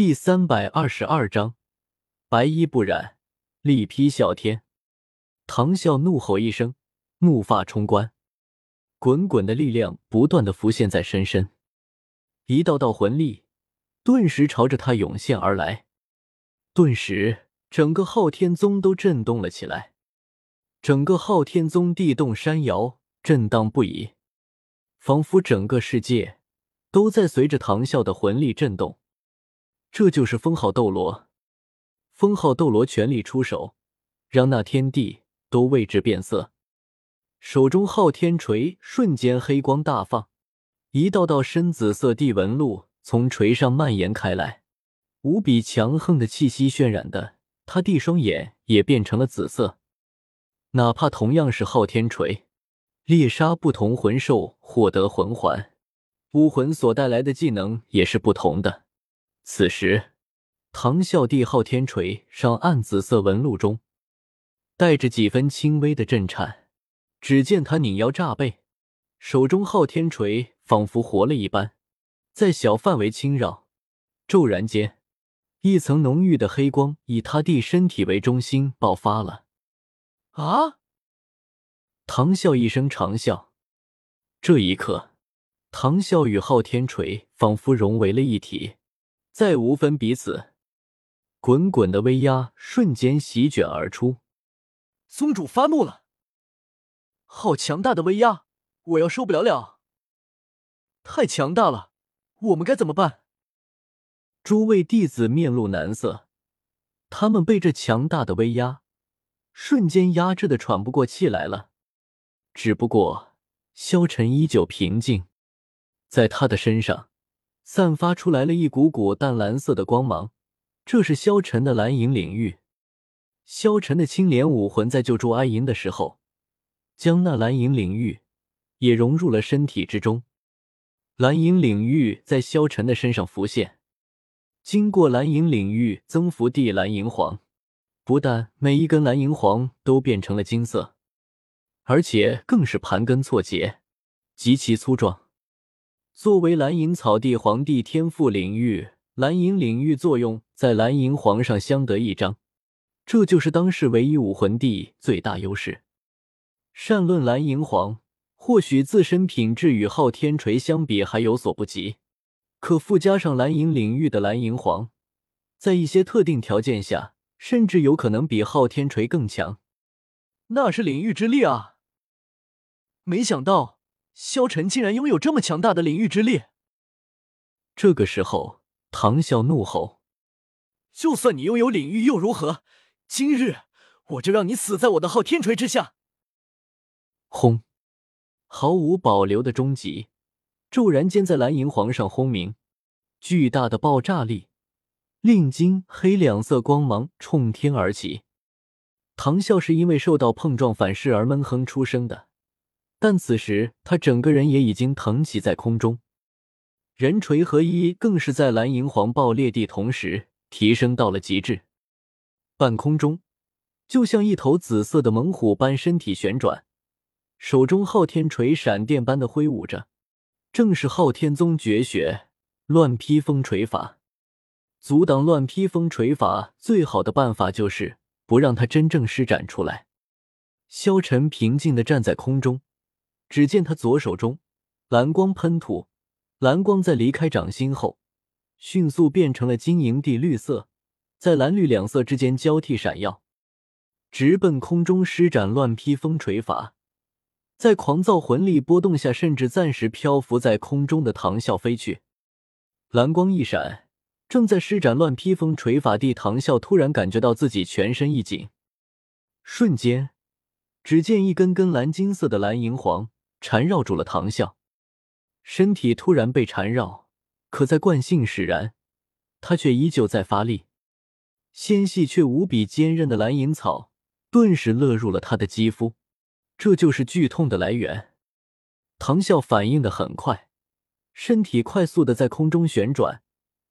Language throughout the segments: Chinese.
第三百二十二章，白衣不染，力劈啸天。唐啸怒吼一声，怒发冲冠，滚滚的力量不断的浮现在身身，一道道魂力顿时朝着他涌现而来。顿时，整个昊天宗都震动了起来，整个昊天宗地动山摇，震荡不已，仿佛整个世界都在随着唐啸的魂力震动。这就是封号斗罗，封号斗罗全力出手，让那天地都为之变色。手中昊天锤瞬间黑光大放，一道道深紫色地纹路从锤上蔓延开来，无比强横的气息渲染的他地双眼也变成了紫色。哪怕同样是昊天锤，猎杀不同魂兽获得魂环，武魂所带来的技能也是不同的。此时，唐啸帝昊天锤上暗紫色纹路中，带着几分轻微的震颤。只见他拧腰炸背，手中昊天锤仿佛活了一般，在小范围轻绕。骤然间，一层浓郁的黑光以他弟身体为中心爆发了。啊！唐啸一声长啸。这一刻，唐啸与昊天锤仿佛融为了一体。再无分彼此，滚滚的威压瞬间席卷而出。宗主发怒了，好强大的威压，我要受不了了！太强大了，我们该怎么办？诸位弟子面露难色，他们被这强大的威压瞬间压制的喘不过气来了。只不过萧晨依旧平静，在他的身上。散发出来了一股股淡蓝色的光芒，这是萧晨的蓝银领域。萧晨的青莲武魂在救助阿银的时候，将那蓝银领域也融入了身体之中。蓝银领域在萧晨的身上浮现，经过蓝银领域增幅地蓝银黄，不但每一根蓝银黄都变成了金色，而且更是盘根错节，极其粗壮。作为蓝银草地皇帝天赋领域，蓝银领域作用在蓝银皇上相得益彰，这就是当世唯一武魂帝最大优势。善论蓝银皇，或许自身品质与昊天锤相比还有所不及，可附加上蓝银领域的蓝银皇，在一些特定条件下，甚至有可能比昊天锤更强。那是领域之力啊！没想到。萧晨竟然拥有这么强大的领域之力。这个时候，唐啸怒吼：“就算你拥有领域又如何？今日我就让你死在我的昊天锤之下！”轰！毫无保留的终极，骤然间在蓝银皇上轰鸣，巨大的爆炸力，令金黑两色光芒冲天而起。唐啸是因为受到碰撞反噬而闷哼出声的。但此时，他整个人也已经腾起在空中，人锤合一，更是在蓝银黄爆裂地同时提升到了极致。半空中，就像一头紫色的猛虎般身体旋转，手中昊天锤闪电般的挥舞着，正是昊天宗绝学乱披风锤法。阻挡乱披风锤法最好的办法就是不让它真正施展出来。萧晨平静的站在空中。只见他左手中蓝光喷吐，蓝光在离开掌心后，迅速变成了晶莹地绿色，在蓝绿两色之间交替闪耀，直奔空中施展乱披风锤法。在狂躁魂力波动下，甚至暂时漂浮在空中的唐啸飞去。蓝光一闪，正在施展乱披风锤法地唐啸突然感觉到自己全身一紧，瞬间，只见一根根蓝金色的蓝银黄。缠绕住了唐啸，身体突然被缠绕，可在惯性使然，他却依旧在发力。纤细却无比坚韧的蓝银草顿时勒入了他的肌肤，这就是剧痛的来源。唐啸反应的很快，身体快速的在空中旋转，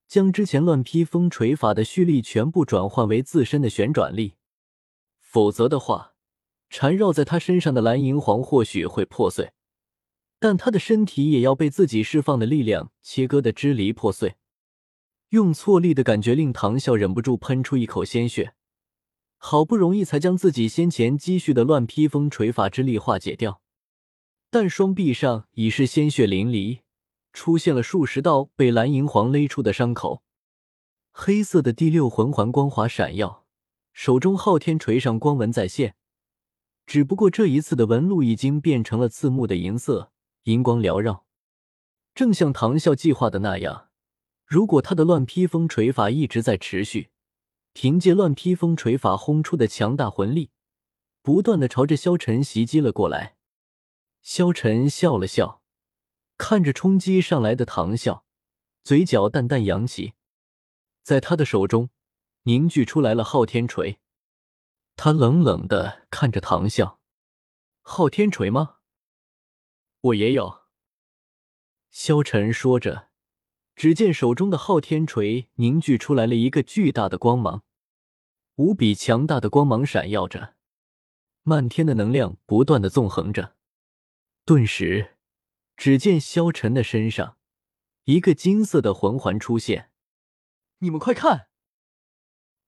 将之前乱披风锤法的蓄力全部转换为自身的旋转力，否则的话，缠绕在他身上的蓝银皇或许会破碎。但他的身体也要被自己释放的力量切割的支离破碎。用错力的感觉令唐啸忍不住喷出一口鲜血，好不容易才将自己先前积蓄的乱披风锤法之力化解掉，但双臂上已是鲜血淋漓，出现了数十道被蓝银皇勒出的伤口。黑色的第六魂环光华闪耀，手中昊天锤上光纹再现，只不过这一次的纹路已经变成了刺目的银色，银光缭绕，正像唐啸计划的那样。如果他的乱披风锤法一直在持续，凭借乱披风锤法轰出的强大魂力，不断的朝着萧晨袭击了过来。萧晨笑了笑，看着冲击上来的唐啸，嘴角淡淡扬起，在他的手中凝聚出来了昊天锤。他冷冷的看着唐啸：“昊天锤吗？我也有。”萧晨说着。只见手中的昊天锤凝聚出来了一个巨大的光芒，无比强大的光芒闪耀着，漫天的能量不断的纵横着。顿时，只见萧晨的身上一个金色的魂环出现。你们快看，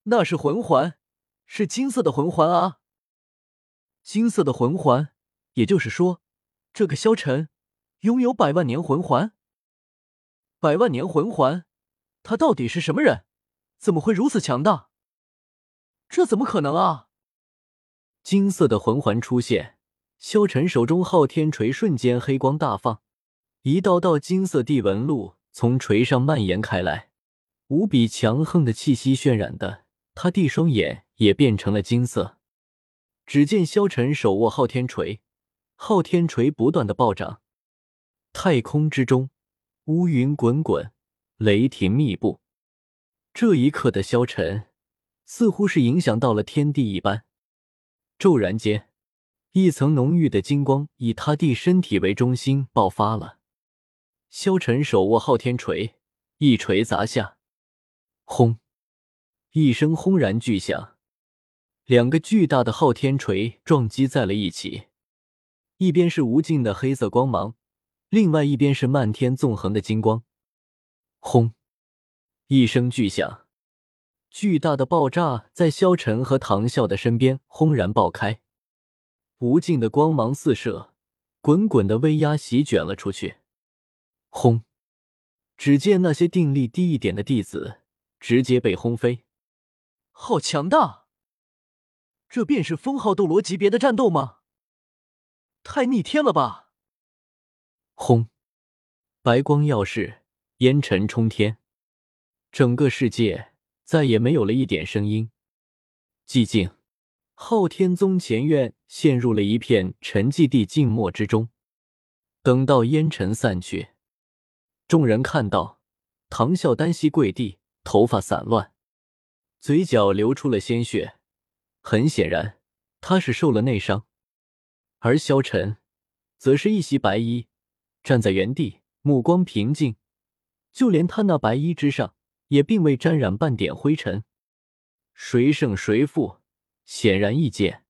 那是魂环，是金色的魂环啊！金色的魂环，也就是说，这个萧晨拥有百万年魂环。百万年魂环，他到底是什么人？怎么会如此强大？这怎么可能啊！金色的魂环出现，萧晨手中昊天锤瞬间黑光大放，一道道金色地纹路从锤上蔓延开来，无比强横的气息渲染的他地双眼也变成了金色。只见萧晨手握昊天锤，昊天锤不断的暴涨，太空之中。乌云滚滚，雷霆密布。这一刻的萧晨，似乎是影响到了天地一般。骤然间，一层浓郁的金光以他弟身体为中心爆发了。萧晨手握昊天锤，一锤砸下，轰！一声轰然巨响，两个巨大的昊天锤撞击在了一起，一边是无尽的黑色光芒。另外一边是漫天纵横的金光，轰！一声巨响，巨大的爆炸在萧晨和唐啸的身边轰然爆开，无尽的光芒四射，滚滚的威压席卷了出去。轰！只见那些定力低一点的弟子直接被轰飞。好强大！这便是封号斗罗级别的战斗吗？太逆天了吧！轰！白光耀世，烟尘冲天，整个世界再也没有了一点声音，寂静。昊天宗前院陷入了一片沉寂地静默之中。等到烟尘散去，众人看到唐啸单膝跪地，头发散乱，嘴角流出了鲜血，很显然他是受了内伤。而萧晨则是一袭白衣。站在原地，目光平静，就连他那白衣之上也并未沾染半点灰尘。谁胜谁负，显然易见。